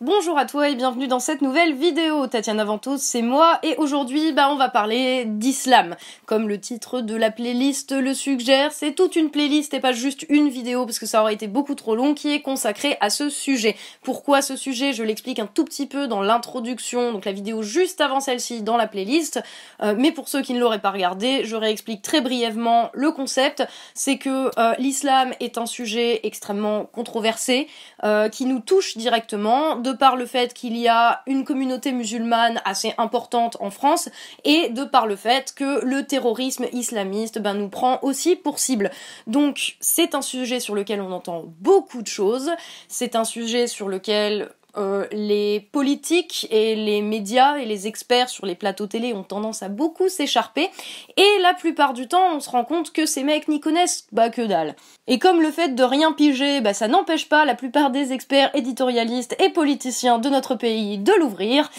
Bonjour à toi et bienvenue dans cette nouvelle vidéo. Tatiana Ventos, c'est moi et aujourd'hui, bah, on va parler d'islam. Comme le titre de la playlist le suggère, c'est toute une playlist et pas juste une vidéo parce que ça aurait été beaucoup trop long qui est consacrée à ce sujet. Pourquoi ce sujet? Je l'explique un tout petit peu dans l'introduction, donc la vidéo juste avant celle-ci dans la playlist. Euh, mais pour ceux qui ne l'auraient pas regardé, je réexplique très brièvement le concept. C'est que euh, l'islam est un sujet extrêmement controversé euh, qui nous touche directement de par le fait qu'il y a une communauté musulmane assez importante en France et de par le fait que le terrorisme islamiste ben, nous prend aussi pour cible. Donc c'est un sujet sur lequel on entend beaucoup de choses, c'est un sujet sur lequel euh, les politiques et les médias et les experts sur les plateaux télé ont tendance à beaucoup s'écharper et la plupart du temps on se rend compte que ces mecs n'y connaissent bah que dalle. Et comme le fait de rien piger, bah ça n'empêche pas la plupart des experts éditorialistes et politiciens de notre pays de l'ouvrir,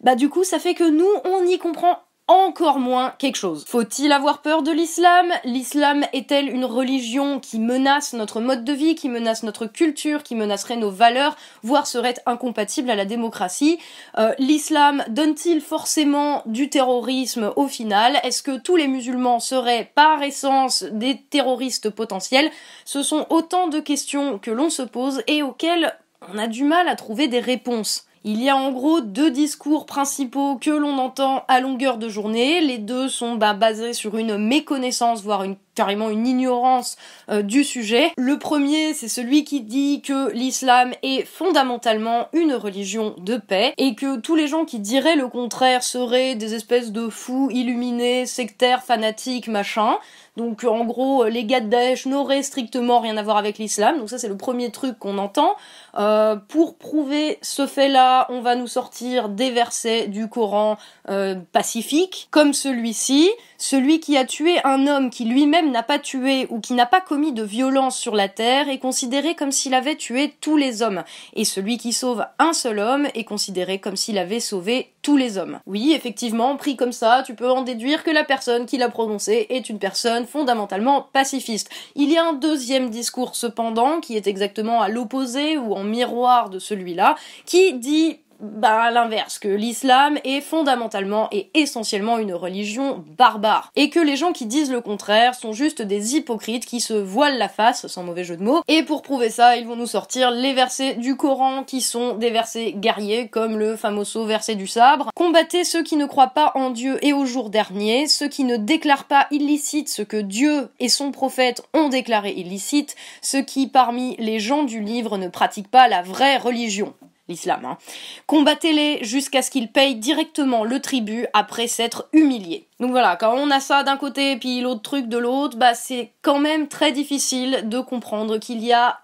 bah du coup ça fait que nous on y comprend encore moins quelque chose. Faut-il avoir peur de l'islam? L'islam est-elle une religion qui menace notre mode de vie, qui menace notre culture, qui menacerait nos valeurs, voire serait incompatible à la démocratie? Euh, L'islam donne-t-il forcément du terrorisme au final? Est-ce que tous les musulmans seraient par essence des terroristes potentiels? Ce sont autant de questions que l'on se pose et auxquelles on a du mal à trouver des réponses. Il y a en gros deux discours principaux que l'on entend à longueur de journée. Les deux sont bah, basés sur une méconnaissance, voire une carrément une ignorance euh, du sujet. Le premier, c'est celui qui dit que l'islam est fondamentalement une religion de paix et que tous les gens qui diraient le contraire seraient des espèces de fous illuminés, sectaires, fanatiques, machin. Donc en gros, les gars de Daesh n'auraient strictement rien à voir avec l'islam. Donc ça c'est le premier truc qu'on entend. Euh, pour prouver ce fait-là, on va nous sortir des versets du Coran euh, pacifique, comme celui-ci. Celui qui a tué un homme qui lui-même n'a pas tué ou qui n'a pas commis de violence sur la terre est considéré comme s'il avait tué tous les hommes. Et celui qui sauve un seul homme est considéré comme s'il avait sauvé tous les hommes. Oui, effectivement, pris comme ça, tu peux en déduire que la personne qui l'a prononcé est une personne fondamentalement pacifiste. Il y a un deuxième discours cependant qui est exactement à l'opposé ou en miroir de celui-là, qui dit bah, à l'inverse, que l'islam est fondamentalement et essentiellement une religion barbare. Et que les gens qui disent le contraire sont juste des hypocrites qui se voilent la face, sans mauvais jeu de mots. Et pour prouver ça, ils vont nous sortir les versets du Coran qui sont des versets guerriers, comme le famoso verset du sabre. Combattez ceux qui ne croient pas en Dieu et au jour dernier, ceux qui ne déclarent pas illicite ce que Dieu et son prophète ont déclaré illicite, ceux qui parmi les gens du livre ne pratiquent pas la vraie religion l'islam. Hein. Combattez-les jusqu'à ce qu'ils payent directement le tribut après s'être humiliés. Donc voilà, quand on a ça d'un côté et puis l'autre truc de l'autre, bah c'est quand même très difficile de comprendre qu'il y a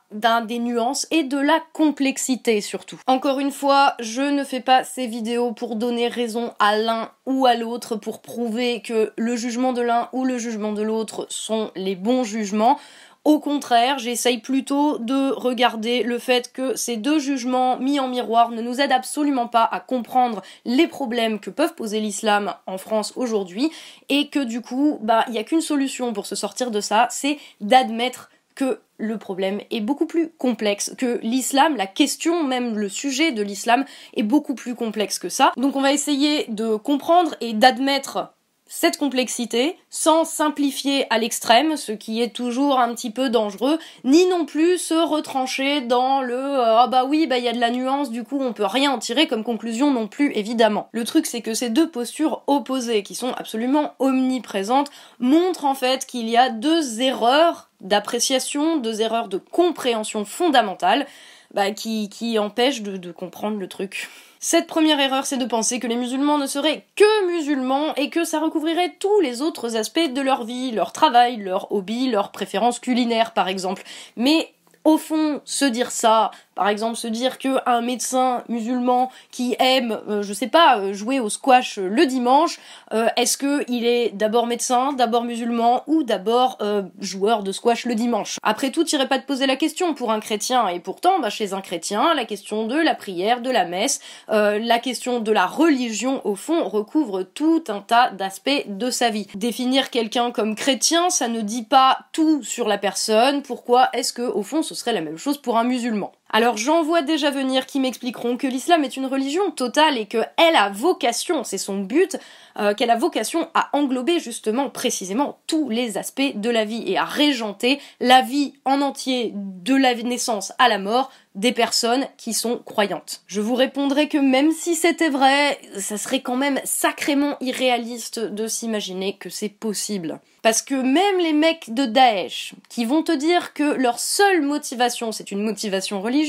des nuances et de la complexité surtout. Encore une fois, je ne fais pas ces vidéos pour donner raison à l'un ou à l'autre, pour prouver que le jugement de l'un ou le jugement de l'autre sont les bons jugements. Au contraire, j'essaye plutôt de regarder le fait que ces deux jugements mis en miroir ne nous aident absolument pas à comprendre les problèmes que peuvent poser l'islam en France aujourd'hui et que du coup, bah, il n'y a qu'une solution pour se sortir de ça, c'est d'admettre que le problème est beaucoup plus complexe, que l'islam, la question, même le sujet de l'islam est beaucoup plus complexe que ça. Donc on va essayer de comprendre et d'admettre cette complexité sans simplifier à l'extrême, ce qui est toujours un petit peu dangereux, ni non plus se retrancher dans le euh, ah bah oui bah il y a de la nuance du coup on peut rien en tirer comme conclusion non plus évidemment. Le truc c'est que ces deux postures opposées qui sont absolument omniprésentes montrent en fait qu'il y a deux erreurs d'appréciation, deux erreurs de compréhension fondamentales bah, qui, qui empêchent de comprendre le truc. Cette première erreur, c'est de penser que les musulmans ne seraient que musulmans et que ça recouvrirait tous les autres aspects de leur vie, leur travail, leur hobby, leurs préférences culinaires par exemple. Mais au fond, se dire ça, par exemple, se dire que un médecin musulman qui aime, euh, je sais pas, euh, jouer au squash le dimanche, euh, est-ce que il est d'abord médecin, d'abord musulman ou d'abord joueur de squash le dimanche? Après tout, t'irais pas te poser la question pour un chrétien, et pourtant, bah, chez un chrétien, la question de la prière, de la messe, la question de la religion, au fond, recouvre tout un tas d'aspects de sa vie. Définir quelqu'un comme chrétien, ça ne dit pas tout sur la personne. Pourquoi est-ce que, au fond, ce serait la même chose pour un musulman. Alors j'en vois déjà venir qui m'expliqueront que l'islam est une religion totale et qu'elle a vocation, c'est son but, euh, qu'elle a vocation à englober justement précisément tous les aspects de la vie et à régenter la vie en entier de la naissance à la mort des personnes qui sont croyantes. Je vous répondrai que même si c'était vrai, ça serait quand même sacrément irréaliste de s'imaginer que c'est possible. Parce que même les mecs de Daesh, qui vont te dire que leur seule motivation c'est une motivation religieuse,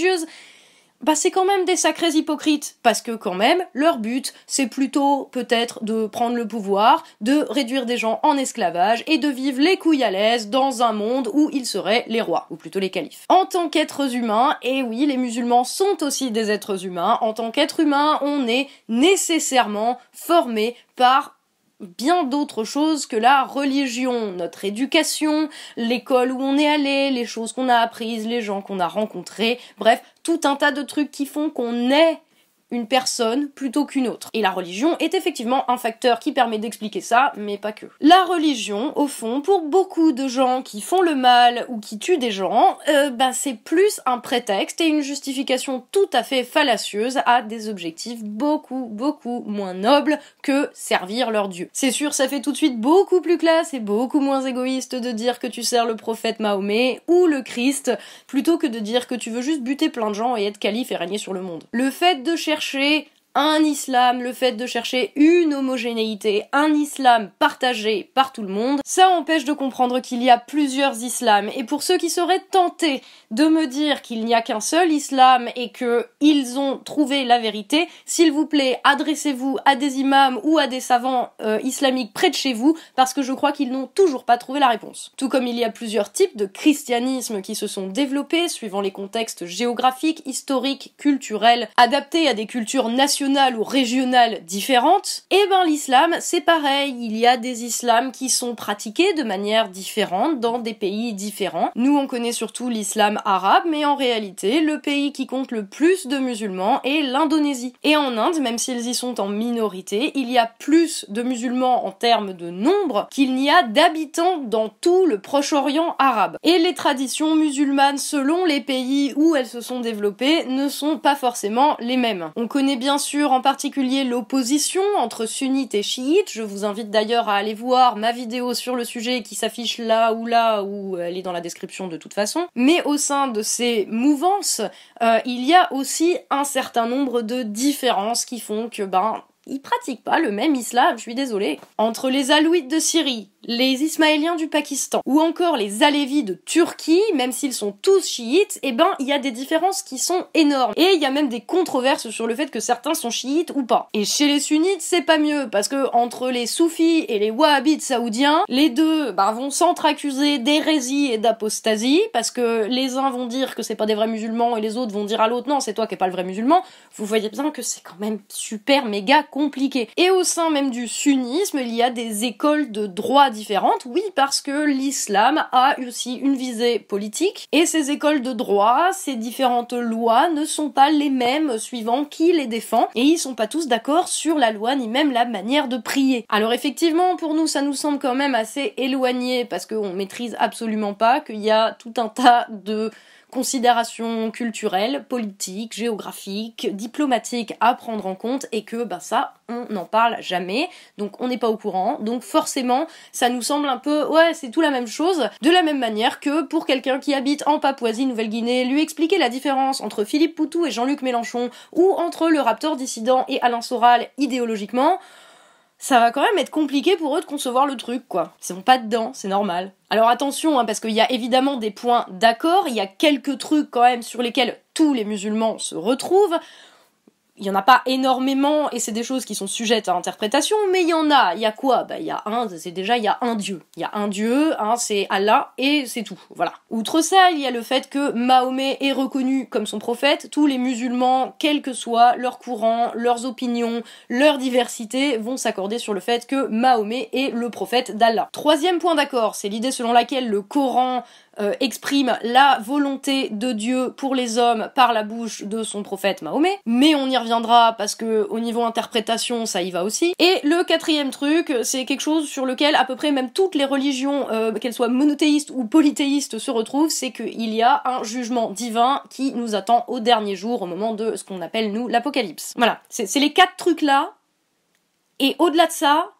bah c'est quand même des sacrés hypocrites, parce que quand même, leur but, c'est plutôt peut-être de prendre le pouvoir, de réduire des gens en esclavage et de vivre les couilles à l'aise dans un monde où ils seraient les rois, ou plutôt les califes. En tant qu'êtres humains, et oui, les musulmans sont aussi des êtres humains, en tant qu'êtres humains, on est nécessairement formé par bien d'autres choses que la religion, notre éducation, l'école où on est allé, les choses qu'on a apprises, les gens qu'on a rencontrés, bref, tout un tas de trucs qui font qu'on est une personne plutôt qu'une autre. Et la religion est effectivement un facteur qui permet d'expliquer ça, mais pas que. La religion, au fond, pour beaucoup de gens qui font le mal ou qui tuent des gens, bah, c'est plus un prétexte et une justification tout à fait fallacieuse à des objectifs beaucoup, beaucoup moins nobles que servir leur Dieu. C'est sûr, ça fait tout de suite beaucoup plus classe et beaucoup moins égoïste de dire que tu sers le prophète Mahomet ou le Christ plutôt que de dire que tu veux juste buter plein de gens et être calife et régner sur le monde. Le fait de chercher chercher un islam, le fait de chercher une homogénéité, un islam partagé par tout le monde, ça empêche de comprendre qu'il y a plusieurs islams. Et pour ceux qui seraient tentés de me dire qu'il n'y a qu'un seul islam et que ils ont trouvé la vérité, s'il vous plaît, adressez-vous à des imams ou à des savants euh, islamiques près de chez vous, parce que je crois qu'ils n'ont toujours pas trouvé la réponse. Tout comme il y a plusieurs types de christianisme qui se sont développés suivant les contextes géographiques, historiques, culturels, adaptés à des cultures nationales ou régionales différentes, et eh ben l'islam c'est pareil, il y a des islams qui sont pratiqués de manière différente dans des pays différents. Nous on connaît surtout l'islam arabe, mais en réalité le pays qui compte le plus de musulmans est l'Indonésie. Et en Inde, même s'ils y sont en minorité, il y a plus de musulmans en termes de nombre qu'il n'y a d'habitants dans tout le Proche-Orient arabe. Et les traditions musulmanes selon les pays où elles se sont développées ne sont pas forcément les mêmes. On connaît bien sûr en particulier l'opposition entre sunnites et chiites. Je vous invite d'ailleurs à aller voir ma vidéo sur le sujet qui s'affiche là ou là ou elle est dans la description de toute façon. Mais au sein de ces mouvances, euh, il y a aussi un certain nombre de différences qui font que ben ils pratiquent pas le même islam, je suis désolée. Entre les alouites de Syrie, les Ismaéliens du Pakistan ou encore les Alévis de Turquie, même s'ils sont tous chiites, eh ben il y a des différences qui sont énormes. Et il y a même des controverses sur le fait que certains sont chiites ou pas. Et chez les sunnites, c'est pas mieux parce que entre les soufis et les wahhabites saoudiens, les deux bah, vont s'entre-accuser d'hérésie et d'apostasie parce que les uns vont dire que c'est pas des vrais musulmans et les autres vont dire à l'autre non, c'est toi qui es pas le vrai musulman. Vous voyez bien que c'est quand même super méga compliqué. Et au sein même du sunnisme, il y a des écoles de droit différentes, oui, parce que l'islam a aussi une visée politique, et ces écoles de droit, ces différentes lois ne sont pas les mêmes suivant qui les défend, et ils sont pas tous d'accord sur la loi ni même la manière de prier. Alors effectivement, pour nous, ça nous semble quand même assez éloigné, parce qu'on maîtrise absolument pas qu'il y a tout un tas de considérations culturelles, politiques, géographiques, diplomatiques à prendre en compte et que bah ça on n'en parle jamais. Donc on n'est pas au courant. Donc forcément ça nous semble un peu ouais c'est tout la même chose. De la même manière que pour quelqu'un qui habite en Papouasie Nouvelle-Guinée lui expliquer la différence entre Philippe Poutou et Jean-Luc Mélenchon ou entre le Raptor dissident et Alain Soral idéologiquement ça va quand même être compliqué pour eux de concevoir le truc, quoi. Ils sont pas dedans, c'est normal. Alors attention, hein, parce qu'il y a évidemment des points d'accord, il y a quelques trucs quand même sur lesquels tous les musulmans se retrouvent il y en a pas énormément et c'est des choses qui sont sujettes à interprétation, mais il y en a. Il y a quoi? Bah il y a un, c'est déjà il y a un dieu. Il y a un dieu, hein, c'est Allah et c'est tout. Voilà. Outre ça, il y a le fait que Mahomet est reconnu comme son prophète. Tous les musulmans, quel que soit leur courant, leurs opinions, leur diversité, vont s'accorder sur le fait que Mahomet est le prophète d'Allah. Troisième point d'accord, c'est l'idée selon laquelle le Coran euh, exprime la volonté de Dieu pour les hommes par la bouche de son prophète Mahomet, mais on y reviendra parce que au niveau interprétation ça y va aussi. Et le quatrième truc, c'est quelque chose sur lequel à peu près même toutes les religions, euh, qu'elles soient monothéistes ou polythéistes, se retrouvent, c'est qu'il y a un jugement divin qui nous attend au dernier jour, au moment de ce qu'on appelle nous l'apocalypse. Voilà, c'est les quatre trucs là. Et au-delà de ça,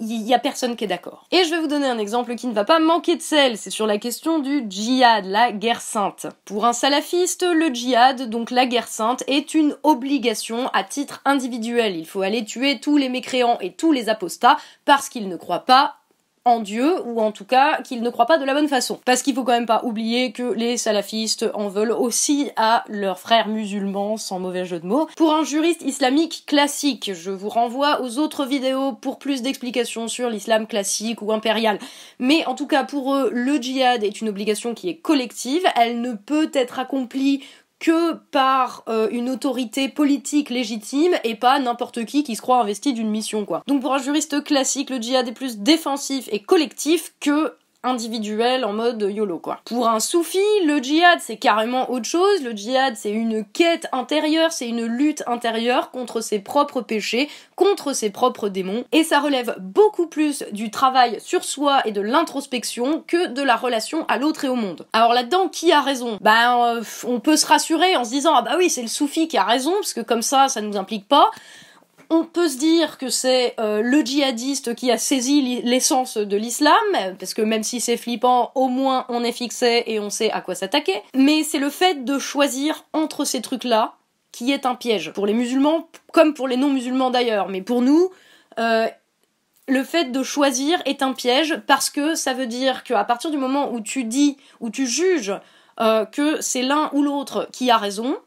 il y a personne qui est d'accord. Et je vais vous donner un exemple qui ne va pas manquer de sel, c'est sur la question du djihad, la guerre sainte. Pour un salafiste, le djihad, donc la guerre sainte, est une obligation à titre individuel. Il faut aller tuer tous les mécréants et tous les apostats parce qu'ils ne croient pas en Dieu, ou en tout cas qu'ils ne croient pas de la bonne façon. Parce qu'il faut quand même pas oublier que les salafistes en veulent aussi à leurs frères musulmans, sans mauvais jeu de mots. Pour un juriste islamique classique, je vous renvoie aux autres vidéos pour plus d'explications sur l'islam classique ou impérial. Mais en tout cas, pour eux, le djihad est une obligation qui est collective, elle ne peut être accomplie que par euh, une autorité politique légitime et pas n'importe qui qui se croit investi d'une mission quoi. Donc pour un juriste classique, le djihad est plus défensif et collectif que individuel en mode YOLO quoi. Pour un soufi, le djihad c'est carrément autre chose. Le djihad c'est une quête intérieure, c'est une lutte intérieure contre ses propres péchés, contre ses propres démons, et ça relève beaucoup plus du travail sur soi et de l'introspection que de la relation à l'autre et au monde. Alors là-dedans, qui a raison? Ben, euh, on peut se rassurer en se disant ah bah oui c'est le soufi qui a raison parce que comme ça ça nous implique pas on peut se dire que c'est euh, le djihadiste qui a saisi l'essence de l'islam, parce que même si c'est flippant, au moins on est fixé et on sait à quoi s'attaquer. Mais c'est le fait de choisir entre ces trucs-là qui est un piège. Pour les musulmans, comme pour les non-musulmans d'ailleurs. Mais pour nous, euh, le fait de choisir est un piège parce que ça veut dire qu'à partir du moment où tu dis, où tu juges euh, que c'est l'un ou l'autre qui a raison,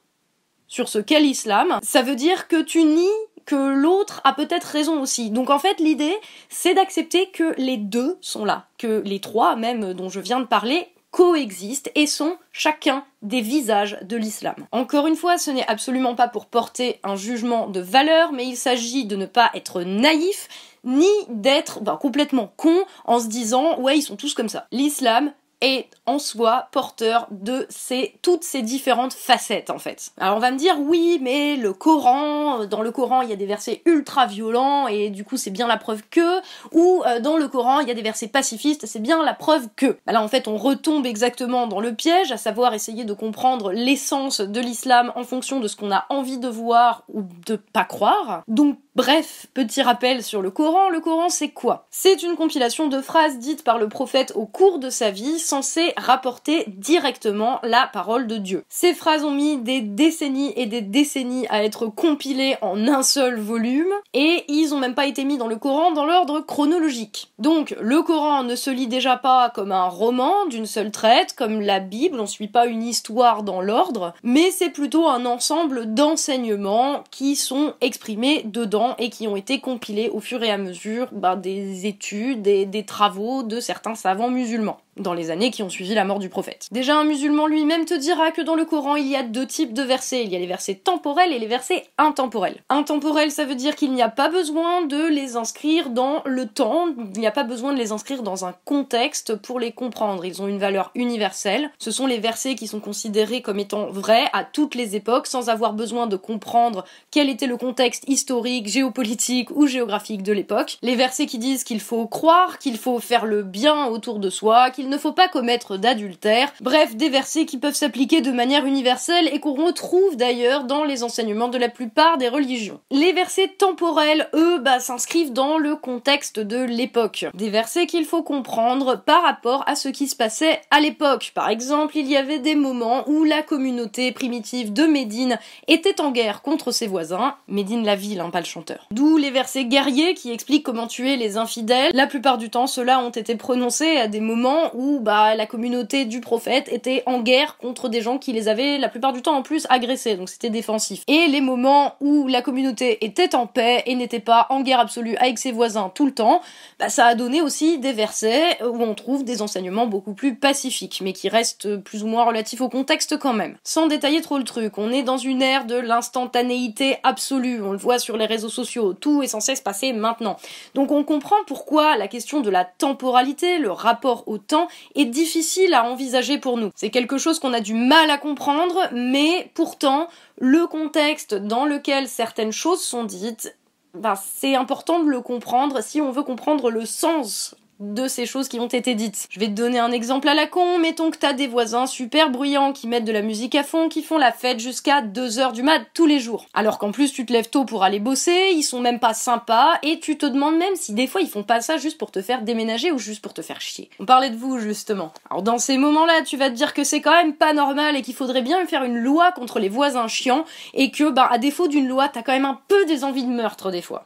sur ce qu'est l'islam, ça veut dire que tu nies que l'autre a peut-être raison aussi. Donc en fait, l'idée, c'est d'accepter que les deux sont là, que les trois même dont je viens de parler coexistent et sont chacun des visages de l'islam. Encore une fois, ce n'est absolument pas pour porter un jugement de valeur, mais il s'agit de ne pas être naïf, ni d'être ben, complètement con en se disant ouais ils sont tous comme ça. L'islam est en soi porteur de ces, toutes ces différentes facettes en fait. Alors on va me dire oui mais le Coran, dans le Coran il y a des versets ultra violents et du coup c'est bien la preuve que, ou euh, dans le Coran il y a des versets pacifistes, c'est bien la preuve que. Bah là en fait on retombe exactement dans le piège, à savoir essayer de comprendre l'essence de l'islam en fonction de ce qu'on a envie de voir ou de pas croire. Donc Bref, petit rappel sur le Coran, le Coran c'est quoi? C'est une compilation de phrases dites par le prophète au cours de sa vie censées rapporter directement la parole de Dieu. Ces phrases ont mis des décennies et des décennies à être compilées en un seul volume et ils ont même pas été mis dans le Coran dans l'ordre chronologique. Donc le Coran ne se lit déjà pas comme un roman d'une seule traite, comme la Bible, on suit pas une histoire dans l'ordre, mais c'est plutôt un ensemble d'enseignements qui sont exprimés dedans et qui ont été compilés au fur et à mesure bah, des études et des travaux de certains savants musulmans dans les années qui ont suivi la mort du prophète. Déjà, un musulman lui-même te dira que dans le Coran, il y a deux types de versets. Il y a les versets temporels et les versets intemporels. Intemporels, ça veut dire qu'il n'y a pas besoin de les inscrire dans le temps, il n'y a pas besoin de les inscrire dans un contexte pour les comprendre. Ils ont une valeur universelle. Ce sont les versets qui sont considérés comme étant vrais à toutes les époques sans avoir besoin de comprendre quel était le contexte historique, géopolitique ou géographique de l'époque. Les versets qui disent qu'il faut croire, qu'il faut faire le bien autour de soi, qu'il il ne faut pas commettre d'adultère. Bref, des versets qui peuvent s'appliquer de manière universelle et qu'on retrouve d'ailleurs dans les enseignements de la plupart des religions. Les versets temporels, eux, bah, s'inscrivent dans le contexte de l'époque. Des versets qu'il faut comprendre par rapport à ce qui se passait à l'époque. Par exemple, il y avait des moments où la communauté primitive de Médine était en guerre contre ses voisins. Médine la ville, hein, pas le chanteur. D'où les versets guerriers qui expliquent comment tuer les infidèles. La plupart du temps, ceux-là ont été prononcés à des moments où bah, la communauté du prophète était en guerre contre des gens qui les avaient la plupart du temps en plus agressés, donc c'était défensif. Et les moments où la communauté était en paix et n'était pas en guerre absolue avec ses voisins tout le temps, bah, ça a donné aussi des versets où on trouve des enseignements beaucoup plus pacifiques, mais qui restent plus ou moins relatifs au contexte quand même. Sans détailler trop le truc, on est dans une ère de l'instantanéité absolue, on le voit sur les réseaux sociaux, tout est censé se passer maintenant. Donc on comprend pourquoi la question de la temporalité, le rapport au temps, est difficile à envisager pour nous. C'est quelque chose qu'on a du mal à comprendre, mais pourtant, le contexte dans lequel certaines choses sont dites, ben, c'est important de le comprendre si on veut comprendre le sens de ces choses qui ont été dites. Je vais te donner un exemple à la con, mettons que t'as des voisins super bruyants qui mettent de la musique à fond, qui font la fête jusqu'à 2h du mat tous les jours. Alors qu'en plus tu te lèves tôt pour aller bosser, ils sont même pas sympas, et tu te demandes même si des fois ils font pas ça juste pour te faire déménager ou juste pour te faire chier. On parlait de vous justement. Alors dans ces moments-là, tu vas te dire que c'est quand même pas normal et qu'il faudrait bien faire une loi contre les voisins chiants, et que bah à défaut d'une loi, t'as quand même un peu des envies de meurtre des fois.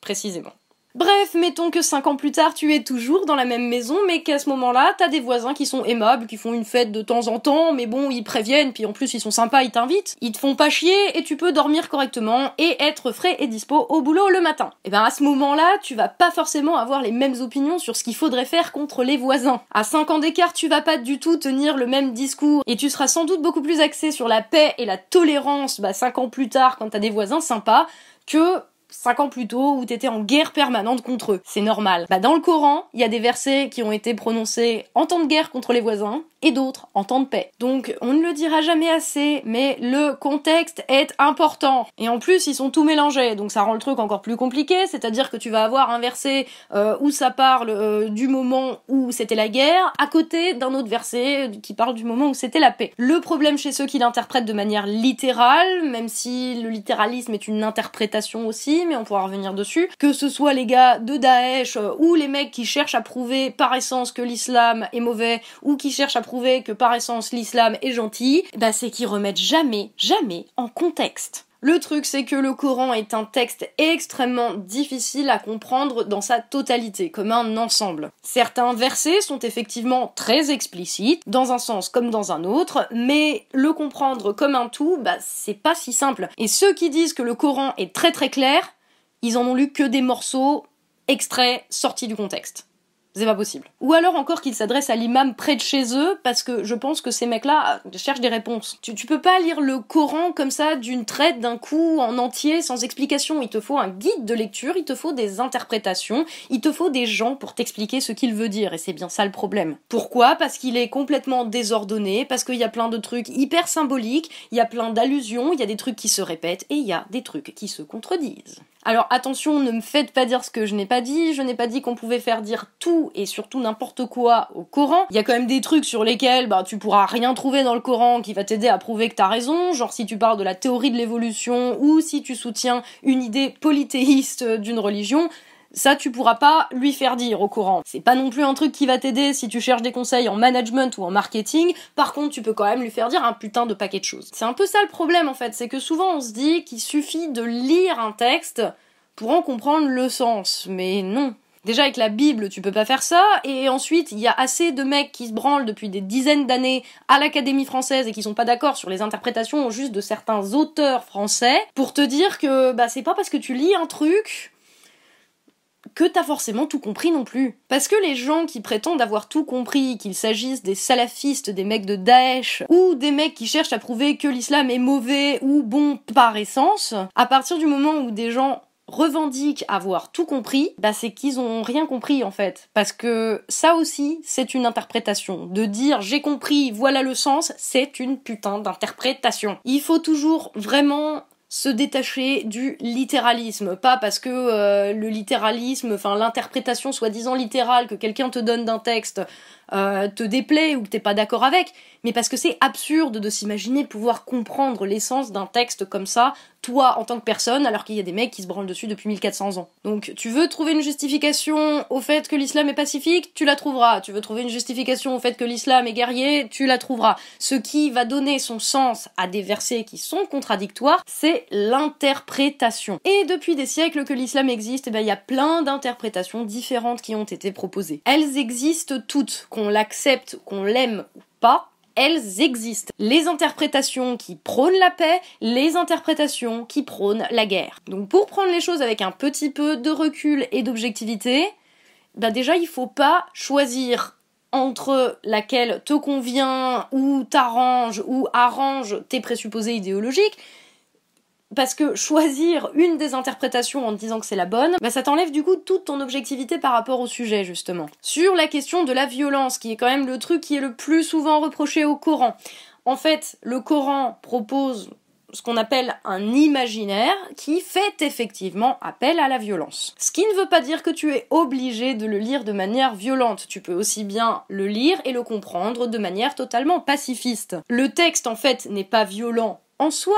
Précisément. Bref, mettons que 5 ans plus tard, tu es toujours dans la même maison, mais qu'à ce moment-là, t'as des voisins qui sont aimables, qui font une fête de temps en temps, mais bon, ils préviennent, puis en plus ils sont sympas, ils t'invitent, ils te font pas chier, et tu peux dormir correctement, et être frais et dispo au boulot le matin. Et ben à ce moment-là, tu vas pas forcément avoir les mêmes opinions sur ce qu'il faudrait faire contre les voisins. À 5 ans d'écart, tu vas pas du tout tenir le même discours, et tu seras sans doute beaucoup plus axé sur la paix et la tolérance, bah 5 ans plus tard, quand t'as des voisins sympas, que 5 ans plus tôt où t'étais en guerre permanente contre eux. C'est normal. Bah dans le Coran, il y a des versets qui ont été prononcés en temps de guerre contre les voisins et d'autres en temps de paix. Donc on ne le dira jamais assez, mais le contexte est important. Et en plus ils sont tout mélangés, donc ça rend le truc encore plus compliqué, c'est-à-dire que tu vas avoir un verset euh, où ça parle euh, du moment où c'était la guerre, à côté d'un autre verset qui parle du moment où c'était la paix. Le problème chez ceux qui l'interprètent de manière littérale, même si le littéralisme est une interprétation aussi, mais on pourra revenir dessus. Que ce soit les gars de Daesh euh, ou les mecs qui cherchent à prouver par essence que l'islam est mauvais ou qui cherchent à prouver que par essence l'islam est gentil, bah c'est qu'ils remettent jamais, jamais en contexte. Le truc, c'est que le Coran est un texte extrêmement difficile à comprendre dans sa totalité, comme un ensemble. Certains versets sont effectivement très explicites, dans un sens comme dans un autre, mais le comprendre comme un tout, bah, c'est pas si simple. Et ceux qui disent que le Coran est très très clair, ils en ont lu que des morceaux extraits sortis du contexte. C'est pas possible. Ou alors encore qu'ils s'adressent à l'imam près de chez eux, parce que je pense que ces mecs-là cherchent des réponses. Tu, tu peux pas lire le Coran comme ça d'une traite, d'un coup, en entier, sans explication. Il te faut un guide de lecture, il te faut des interprétations, il te faut des gens pour t'expliquer ce qu'il veut dire, et c'est bien ça le problème. Pourquoi? Parce qu'il est complètement désordonné, parce qu'il y a plein de trucs hyper symboliques, il y a plein d'allusions, il y a des trucs qui se répètent, et il y a des trucs qui se contredisent. Alors attention, ne me faites pas dire ce que je n'ai pas dit, je n'ai pas dit qu'on pouvait faire dire tout et surtout n'importe quoi au Coran. Il y a quand même des trucs sur lesquels bah, tu pourras rien trouver dans le Coran qui va t'aider à prouver que t'as raison, genre si tu parles de la théorie de l'évolution ou si tu soutiens une idée polythéiste d'une religion, ça, tu pourras pas lui faire dire au courant. C'est pas non plus un truc qui va t'aider si tu cherches des conseils en management ou en marketing. Par contre, tu peux quand même lui faire dire un putain de paquet de choses. C'est un peu ça le problème en fait, c'est que souvent on se dit qu'il suffit de lire un texte pour en comprendre le sens. Mais non. Déjà avec la Bible, tu peux pas faire ça, et ensuite il y a assez de mecs qui se branlent depuis des dizaines d'années à l'Académie française et qui sont pas d'accord sur les interprétations juste de certains auteurs français pour te dire que bah c'est pas parce que tu lis un truc que t'as forcément tout compris non plus. Parce que les gens qui prétendent avoir tout compris, qu'il s'agisse des salafistes, des mecs de Daesh, ou des mecs qui cherchent à prouver que l'islam est mauvais ou bon par essence, à partir du moment où des gens revendiquent avoir tout compris, bah c'est qu'ils ont rien compris en fait. Parce que ça aussi, c'est une interprétation. De dire j'ai compris, voilà le sens, c'est une putain d'interprétation. Il faut toujours vraiment se détacher du littéralisme, pas parce que euh, le littéralisme, enfin l'interprétation soi-disant littérale que quelqu'un te donne d'un texte euh, te déplaît ou que t'es pas d'accord avec, mais parce que c'est absurde de s'imaginer pouvoir comprendre l'essence d'un texte comme ça, toi en tant que personne, alors qu'il y a des mecs qui se branlent dessus depuis 1400 ans. Donc tu veux trouver une justification au fait que l'islam est pacifique, tu la trouveras. Tu veux trouver une justification au fait que l'islam est guerrier, tu la trouveras. Ce qui va donner son sens à des versets qui sont contradictoires, c'est l'interprétation. Et depuis des siècles que l'islam existe, eh ben, il y a plein d'interprétations différentes qui ont été proposées. Elles existent toutes, qu'on l'accepte, qu'on l'aime ou pas, elles existent. Les interprétations qui prônent la paix, les interprétations qui prônent la guerre. Donc pour prendre les choses avec un petit peu de recul et d'objectivité, bah déjà il faut pas choisir entre laquelle te convient ou t'arrange ou arrange tes présupposés idéologiques. Parce que choisir une des interprétations en disant que c'est la bonne, bah ça t'enlève du coup toute ton objectivité par rapport au sujet justement. Sur la question de la violence, qui est quand même le truc qui est le plus souvent reproché au Coran. En fait, le Coran propose ce qu'on appelle un imaginaire qui fait effectivement appel à la violence. Ce qui ne veut pas dire que tu es obligé de le lire de manière violente, tu peux aussi bien le lire et le comprendre de manière totalement pacifiste. Le texte en fait n'est pas violent en soi,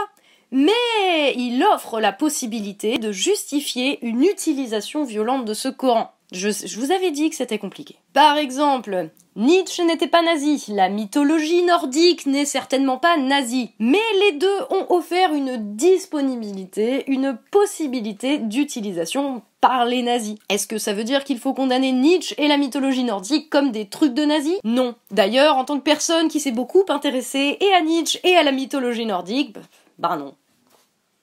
mais il offre la possibilité de justifier une utilisation violente de ce Coran. Je, vous avais dit que c'était compliqué. Par exemple, Nietzsche n'était pas nazi, la mythologie nordique n'est certainement pas nazie, mais les deux ont offert une disponibilité, une possibilité d'utilisation par les nazis. Est-ce que ça veut dire qu'il faut condamner Nietzsche et la mythologie nordique comme des trucs de nazis? Non. D'ailleurs, en tant que personne qui s'est beaucoup intéressée et à Nietzsche et à la mythologie nordique, bah non.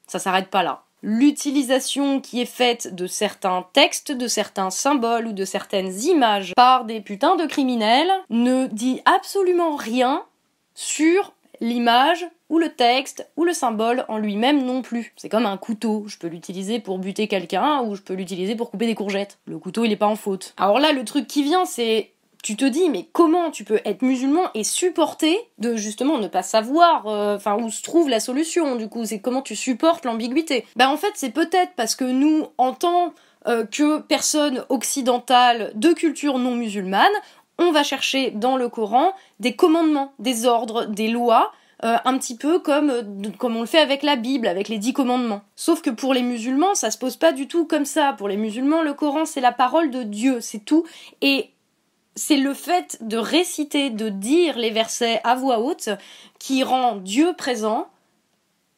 Ça s'arrête pas là l'utilisation qui est faite de certains textes, de certains symboles ou de certaines images par des putains de criminels ne dit absolument rien sur l'image ou le texte ou le symbole en lui-même non plus. C'est comme un couteau, je peux l'utiliser pour buter quelqu'un ou je peux l'utiliser pour couper des courgettes. Le couteau il est pas en faute. Alors là le truc qui vient c'est tu te dis mais comment tu peux être musulman et supporter de justement ne pas savoir euh, enfin où se trouve la solution du coup? C'est comment tu supportes l'ambiguïté? Bah en fait c'est peut-être parce que nous en tant euh, que personnes occidentales de culture non musulmane on va chercher dans le Coran des commandements des ordres des lois euh, un petit peu comme, comme on le fait avec la Bible, avec les dix commandements. Sauf que pour les musulmans, ça se pose pas du tout comme ça. Pour les musulmans, le Coran, c'est la parole de Dieu, c'est tout. Et c'est le fait de réciter, de dire les versets à voix haute qui rend Dieu présent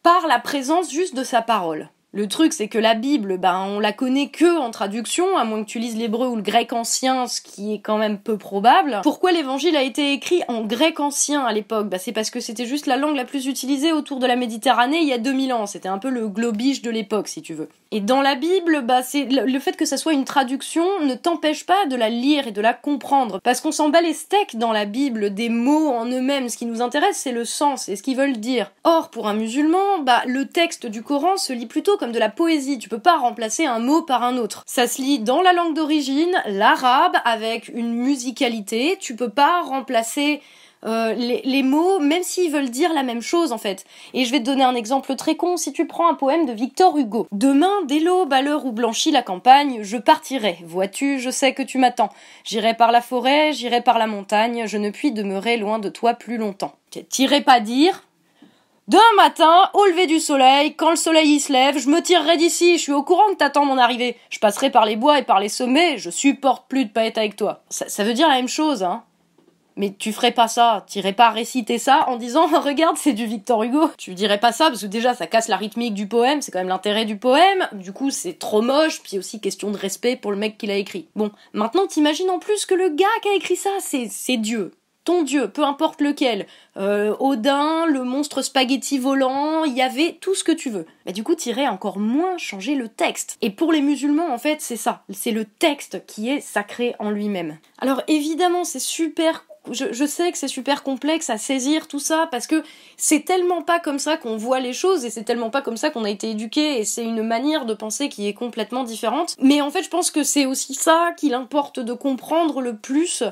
par la présence juste de sa parole. Le truc, c'est que la Bible, ben, on la connaît que en traduction, à moins que tu lises l'hébreu ou le grec ancien, ce qui est quand même peu probable. Pourquoi l'évangile a été écrit en grec ancien à l'époque? Bah, C'est parce que c'était juste la langue la plus utilisée autour de la Méditerranée il y a 2000 ans. C'était un peu le globish de l'époque, si tu veux. Et dans la Bible, bah, c'est le fait que ça soit une traduction ne t'empêche pas de la lire et de la comprendre. Parce qu'on s'en bat les steaks dans la Bible des mots en eux-mêmes. Ce qui nous intéresse, c'est le sens et ce qu'ils veulent dire. Or, pour un musulman, bah, le texte du Coran se lit plutôt comme de la poésie, tu peux pas remplacer un mot par un autre. Ça se lit dans la langue d'origine, l'arabe, avec une musicalité, tu peux pas remplacer euh, les, mots, même s'ils veulent dire la même chose en fait. Et je vais te donner un exemple très con, si tu prends un poème de Victor Hugo. Demain, dès l'aube, à l'heure où blanchit la campagne, je partirai. Vois-tu, je sais que tu m'attends. J'irai par la forêt, j'irai par la montagne, je ne puis demeurer loin de toi plus longtemps. T'irais pas dire, Demain matin, au lever du soleil, quand le soleil y se lève, je me tirerai d'ici, je suis au courant que t'attends mon arrivée. Je passerai par les bois et par les sommets, je supporte plus de pas être avec toi. Ça, veut dire la même chose, hein. Mais tu ferais pas ça, t'irais pas réciter ça en disant regarde c'est du Victor Hugo. Tu dirais pas ça parce que déjà ça casse la rythmique du poème, c'est quand même l'intérêt du poème. Du coup c'est trop moche, puis aussi question de respect pour le mec qui l'a écrit. Bon, maintenant t'imagines en plus que le gars qui a écrit ça c'est Dieu ton dieu, peu importe lequel, euh, Odin, le monstre spaghetti volant, il y avait tout ce que tu veux. Mais du coup, t'irais encore moins changer le texte. Et pour les musulmans, en fait, c'est ça. C'est le texte qui est sacré en lui-même. Alors évidemment, c'est super je, sais que c'est super complexe à saisir tout ça parce que c'est tellement pas comme ça qu'on voit les choses et c'est tellement pas comme ça qu'on a été éduqué et c'est une manière de penser qui est complètement différente. Mais en fait, je pense que c'est aussi ça qu'il importe de comprendre le plus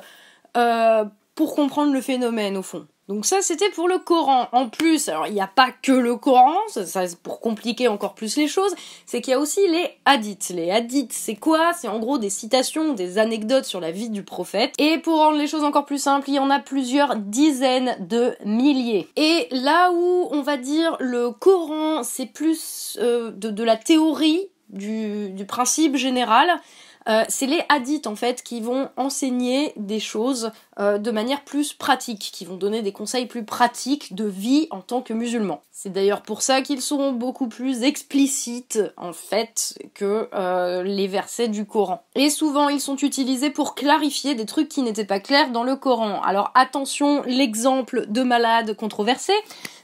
euh, pour comprendre le phénomène au fond. Donc ça c'était pour le Coran. En plus, alors il n'y a pas que le Coran, ça, pour compliquer encore plus les choses, c'est qu'il y a aussi les hadiths. Les hadiths, c'est quoi? C'est en gros des citations, des anecdotes sur la vie du prophète. Et pour rendre les choses encore plus simples, il y en a plusieurs dizaines de milliers. Et là où on va dire le Coran, c'est plus euh, de, la théorie, du, du principe général, euh, c'est les hadiths en fait qui vont enseigner des choses euh, de manière plus pratique, qui vont donner des conseils plus pratiques de vie en tant que musulman. C'est d'ailleurs pour ça qu'ils seront beaucoup plus explicites en fait que euh, les versets du Coran. Et souvent ils sont utilisés pour clarifier des trucs qui n'étaient pas clairs dans le Coran. Alors attention, l'exemple de malade controversé,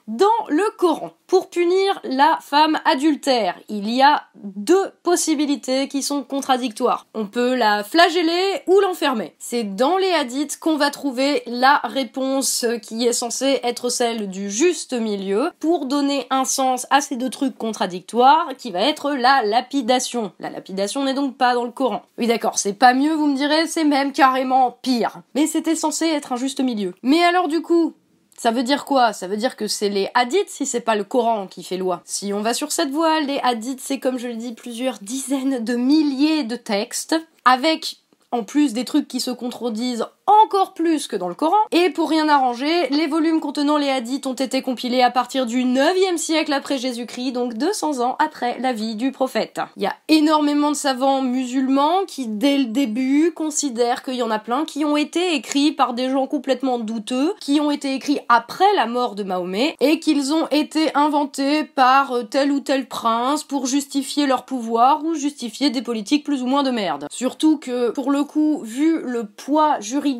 Dans le Coran, pour punir la femme adultère, il y a deux possibilités qui sont contradictoires. On peut la flageller ou l'enfermer. C'est dans les hadiths qu'on va trouver la réponse qui est censée être celle du juste milieu pour donner un sens à ces deux trucs contradictoires qui va être la lapidation. La lapidation n'est donc pas dans le Coran. Oui d'accord, c'est pas mieux, vous me direz, c'est même carrément pire. Mais c'était censé être un juste milieu. Mais alors du coup, ça veut dire quoi? Ça veut dire que c'est les hadiths si c'est pas le Coran qui fait loi. Si on va sur cette voie, les hadiths c'est comme je le dis plusieurs dizaines de milliers de textes avec en plus des trucs qui se contredisent encore plus que dans le Coran. Et pour rien arranger, les volumes contenant les hadiths ont été compilés à partir du 9e siècle après Jésus-Christ, donc 200 ans après la vie du prophète. Il y a énormément de savants musulmans qui, dès le début, considèrent qu'il y en a plein qui ont été écrits par des gens complètement douteux, qui ont été écrits après la mort de Mahomet, et qu'ils ont été inventés par tel ou tel prince pour justifier leur pouvoir ou justifier des politiques plus ou moins de merde. Surtout que, pour le coup, vu le poids juridique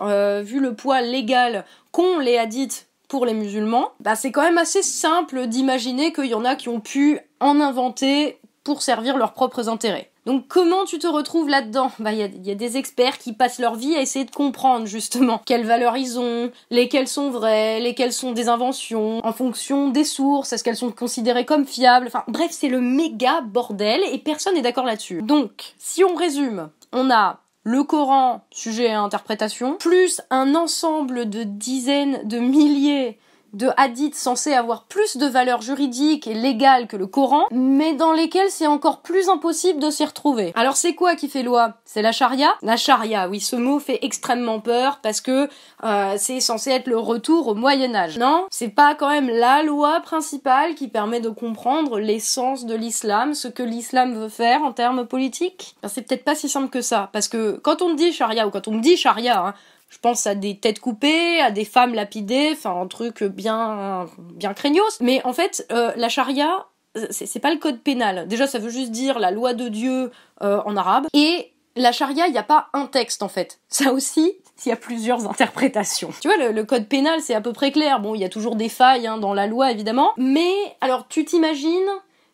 euh, vu le poids légal qu'ont les hadiths pour les musulmans, bah c'est quand même assez simple d'imaginer qu'il y en a qui ont pu en inventer pour servir leurs propres intérêts. Donc comment tu te retrouves là-dedans? Bah il y, a des experts qui passent leur vie à essayer de comprendre justement quelles valeurs ils ont, lesquelles sont vraies, lesquelles sont des inventions, en fonction des sources, est-ce qu'elles sont considérées comme fiables, enfin bref c'est le méga bordel et personne n'est d'accord là-dessus. Donc si on résume, on a le Coran, sujet à interprétation, plus un ensemble de dizaines de milliers de hadiths censés avoir plus de valeur juridique et légale que le Coran, mais dans lesquels c'est encore plus impossible de s'y retrouver. Alors c'est quoi qui fait loi? C'est la charia? La charia, oui, ce mot fait extrêmement peur parce que euh, c'est censé être le retour au Moyen Âge. Non, c'est pas quand même la loi principale qui permet de comprendre l'essence de l'islam, ce que l'islam veut faire en termes politiques? c'est peut-être pas si simple que ça, parce que quand on dit charia ou quand on me dit charia, hein, je pense à des têtes coupées, à des femmes lapidées, enfin un truc bien bien craignos. Mais en fait, euh, la charia, c'est pas le code pénal. Déjà, ça veut juste dire la loi de Dieu euh, en arabe. Et la charia, il n'y a pas un texte en fait. Ça aussi, il y a plusieurs interprétations. Tu vois, le, code pénal, c'est à peu près clair. Bon, il y a toujours des failles hein, dans la loi, évidemment. Mais alors, tu t'imagines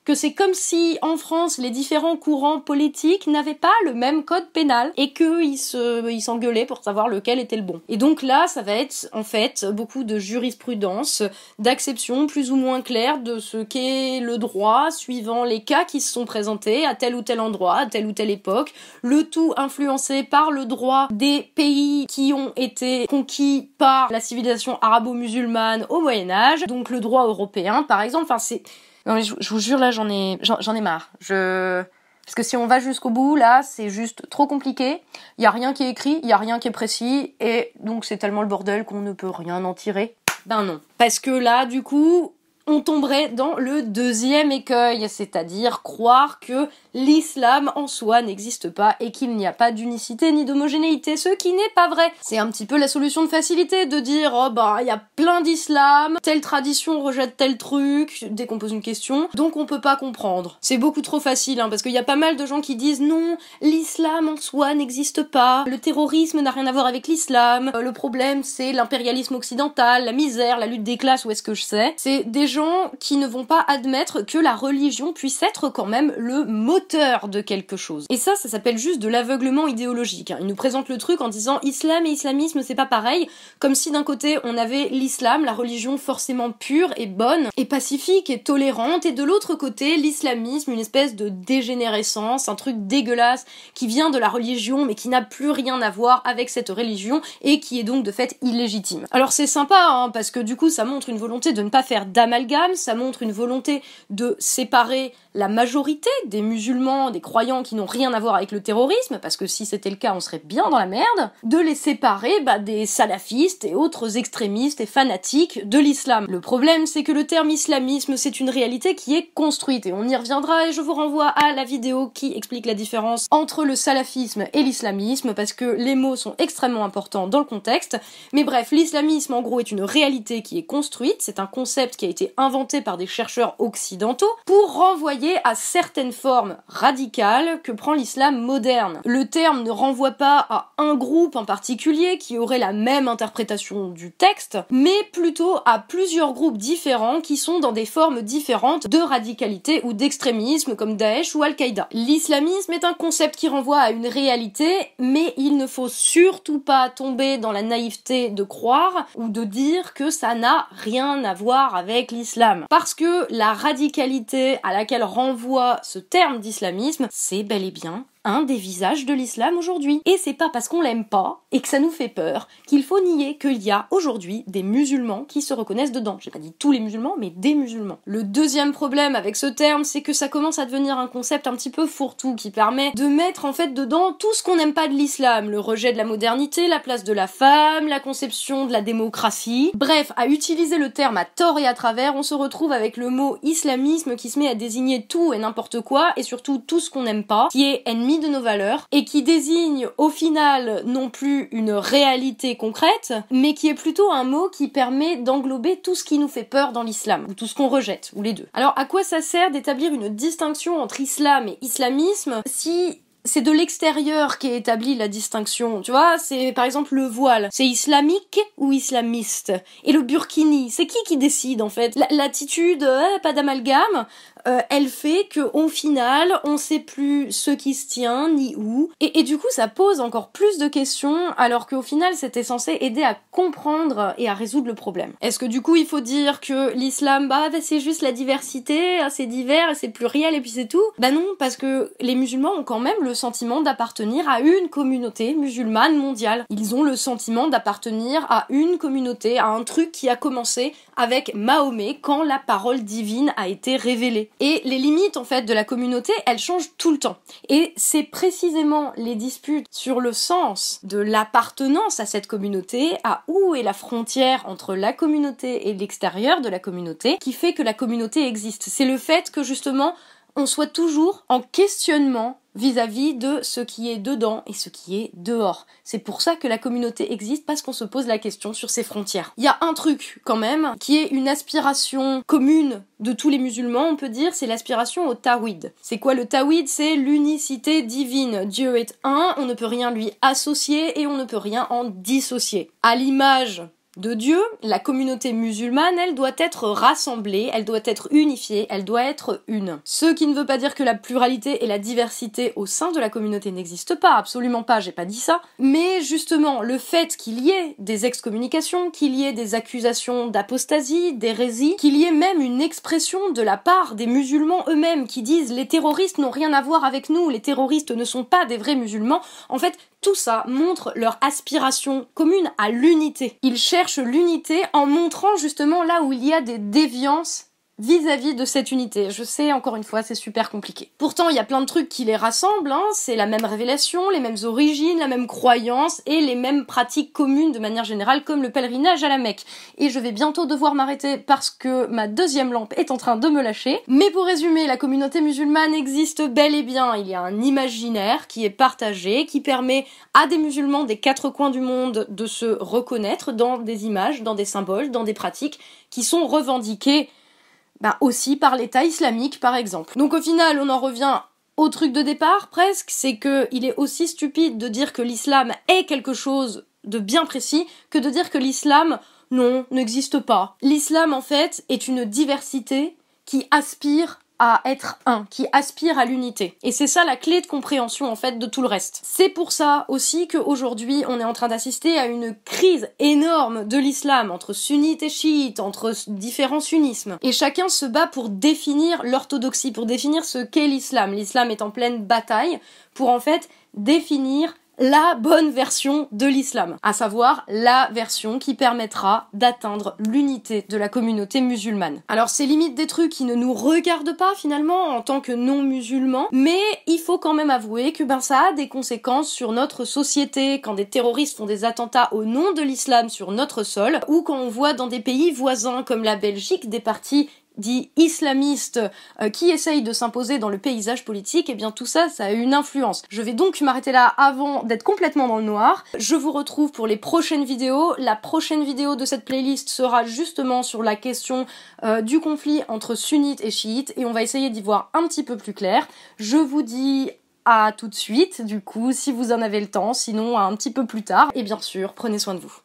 que c'est comme si en France les différents courants politiques n'avaient pas le même code pénal et qu'ils se, ils s'engueulaient pour savoir lequel était le bon. Et donc là, ça va être en fait beaucoup de jurisprudence, d'acception plus ou moins claire de ce qu'est le droit suivant les cas qui se sont présentés à tel ou tel endroit, à telle ou telle époque, le tout influencé par le droit des pays qui ont été conquis par la civilisation arabo-musulmane au Moyen Âge, donc le droit européen par exemple, enfin c'est non mais je, vous jure là j'en ai j'en ai marre. Je parce que si on va jusqu'au bout là, c'est juste trop compliqué. Il y a rien qui est écrit, il y a rien qui est précis et donc c'est tellement le bordel qu'on ne peut rien en tirer. Ben non. Parce que là du coup, on tomberait dans le deuxième écueil, c'est-à-dire croire que l'islam en soi n'existe pas et qu'il n'y a pas d'unicité ni d'homogénéité, ce qui n'est pas vrai. C'est un petit peu la solution de facilité de dire oh bah il y a plein d'islam, telle tradition rejette tel truc dès qu'on pose une question, donc on peut pas comprendre. C'est beaucoup trop facile hein, parce qu'il y a pas mal de gens qui disent non, l'islam en soi n'existe pas, le terrorisme n'a rien à voir avec l'islam, le problème c'est l'impérialisme occidental, la misère, la lutte des classes, où est-ce que je sais? C'est des gens qui ne vont pas admettre que la religion puisse être quand même le de quelque chose. Et ça, ça s'appelle juste de l'aveuglement idéologique. Hein. Ils nous présentent le truc en disant islam et islamisme c'est pas pareil, comme si d'un côté on avait l'islam, la religion forcément pure et bonne et pacifique et tolérante, et de l'autre côté l'islamisme, une espèce de dégénérescence, un truc dégueulasse qui vient de la religion mais qui n'a plus rien à voir avec cette religion et qui est donc de fait illégitime. Alors c'est sympa hein, parce que du coup ça montre une volonté de ne pas faire d'amalgame ça montre une volonté de séparer la majorité des musulmans, des croyants qui n'ont rien à voir avec le terrorisme, parce que si c'était le cas, on serait bien dans la merde, de les séparer bah, des salafistes et autres extrémistes et fanatiques de l'islam. Le problème, c'est que le terme islamisme, c'est une réalité qui est construite, et on y reviendra, et je vous renvoie à la vidéo qui explique la différence entre le salafisme et l'islamisme, parce que les mots sont extrêmement importants dans le contexte. Mais bref, l'islamisme, en gros, est une réalité qui est construite, c'est un concept qui a été été inventé par des chercheurs occidentaux pour renvoyer à certaines formes radicales que prend l'islam moderne. Le terme ne renvoie pas à un groupe en particulier qui aurait la même interprétation du texte, mais plutôt à plusieurs groupes différents qui sont dans des formes différentes de radicalité ou d'extrémisme comme Daesh ou Al-Qaïda. L'islamisme est un concept qui renvoie à une réalité, mais il ne faut surtout pas tomber dans la naïveté de croire ou de dire que ça n'a rien à voir avec l'islam. Parce que la radicalité à laquelle renvoie ce terme c'est bel et bien un des visages de l'islam aujourd'hui. Et c'est pas parce qu'on l'aime pas et que ça nous fait peur qu'il faut nier qu'il y a aujourd'hui des musulmans qui se reconnaissent dedans. J'ai pas dit tous les musulmans, mais des musulmans. Le deuxième problème avec ce terme, c'est que ça commence à devenir un concept un petit peu fourre-tout qui permet de mettre en fait dedans tout ce qu'on n'aime pas de l'islam, le rejet de la modernité, la place de la femme, la conception de la démocratie. Bref, à utiliser le terme à tort et à travers, on se retrouve avec le mot islamisme qui se met à désigner tout et n'importe quoi et surtout tout ce qu'on n'aime pas, qui est ennemi de nos valeurs et qui désigne au final non plus une réalité concrète, mais qui est plutôt un mot qui permet d'englober tout ce qui nous fait peur dans l'islam, ou tout ce qu'on rejette, ou les deux. Alors à quoi ça sert d'établir une distinction entre islam et islamisme si c'est de l'extérieur qu'est établie la distinction, tu vois, c'est par exemple le voile, c'est islamique ou islamiste? Et le burkini, c'est qui qui décide en fait? L'attitude, euh, pas d'amalgame, euh, elle fait que au final, on sait plus ce qui se tient ni où. Et, du coup, ça pose encore plus de questions, alors qu'au final, c'était censé aider à comprendre et à résoudre le problème. Est-ce que du coup, il faut dire que l'islam, bah, bah c'est juste la diversité, hein, c'est divers c'est pluriel et puis c'est tout? Bah non, parce que les musulmans ont quand même le sentiment d'appartenir à une communauté musulmane mondiale. Ils ont le sentiment d'appartenir à une communauté, à un truc qui a commencé avec Mahomet quand la parole divine a été révélée. Et les limites en fait de la communauté, elles changent tout le temps. Et c'est précisément les disputes sur le sens de l'appartenance à cette communauté, à où est la frontière entre la communauté et l'extérieur de la communauté, qui fait que la communauté existe. C'est le fait que justement on soit toujours en questionnement vis-à-vis de ce qui est dedans et ce qui est dehors. C'est pour ça que la communauté existe parce qu'on se pose la question sur ses frontières. Il y a un truc quand même qui est une aspiration commune de tous les musulmans, on peut dire, c'est l'aspiration au tawhid. C'est quoi le tawhid? C'est l'unicité divine. Dieu est un, on ne peut rien lui associer et on ne peut rien en dissocier. À l'image de Dieu, la communauté musulmane, elle doit être rassemblée, elle doit être unifiée, elle doit être une. Ce qui ne veut pas dire que la pluralité et la diversité au sein de la communauté n'existent pas, absolument pas, j'ai pas dit ça. Mais justement, le fait qu'il y ait des excommunications, qu'il y ait des accusations d'apostasie, d'hérésie, qu'il y ait même une expression de la part des musulmans eux-mêmes qui disent les terroristes n'ont rien à voir avec nous, les terroristes ne sont pas des vrais musulmans, en fait, tout ça montre leur aspiration commune à l'unité. Ils cherchent l'unité en montrant justement là où il y a des déviances vis-à-vis de cette unité. Je sais, encore une fois, c'est super compliqué. Pourtant, il y a plein de trucs qui les rassemblent, hein. c'est la même révélation, les mêmes origines, la même croyance et les mêmes pratiques communes de manière générale, comme le pèlerinage à la Mecque. Et je vais bientôt devoir m'arrêter parce que ma deuxième lampe est en train de me lâcher. Mais pour résumer, la communauté musulmane existe bel et bien. Il y a un imaginaire qui est partagé, qui permet à des musulmans des quatre coins du monde de se reconnaître dans des images, dans des symboles, dans des pratiques qui sont revendiquées bah aussi par l'État islamique par exemple. Donc au final, on en revient au truc de départ presque, c'est que il est aussi stupide de dire que l'islam est quelque chose de bien précis que de dire que l'islam non, n'existe pas. L'islam en fait est une diversité qui aspire à être un, qui aspire à l'unité. Et c'est ça la clé de compréhension en fait de tout le reste. C'est pour ça aussi qu'aujourd'hui on est en train d'assister à une crise énorme de l'islam entre sunnites et chiites, entre différents sunnismes. Et chacun se bat pour définir l'orthodoxie, pour définir ce qu'est l'islam. L'islam est en pleine bataille pour en fait définir la bonne version de l'islam, à savoir la version qui permettra d'atteindre l'unité de la communauté musulmane. Alors c'est limite des trucs qui ne nous regardent pas finalement en tant que non musulmans, mais il faut quand même avouer que ben ça a des conséquences sur notre société quand des terroristes font des attentats au nom de l'islam sur notre sol ou quand on voit dans des pays voisins comme la Belgique des partis dits islamistes euh, qui essayent de s'imposer dans le paysage politique, et eh bien tout ça, ça a une influence. Je vais donc m'arrêter là avant d'être complètement dans le noir. Je vous retrouve pour les prochaines vidéos. La prochaine vidéo de cette playlist sera justement sur la question euh, du conflit entre sunnites et chiites, et on va essayer d'y voir un petit peu plus clair. Je vous dis à tout de suite, du coup, si vous en avez le temps, sinon un petit peu plus tard, et bien sûr, prenez soin de vous.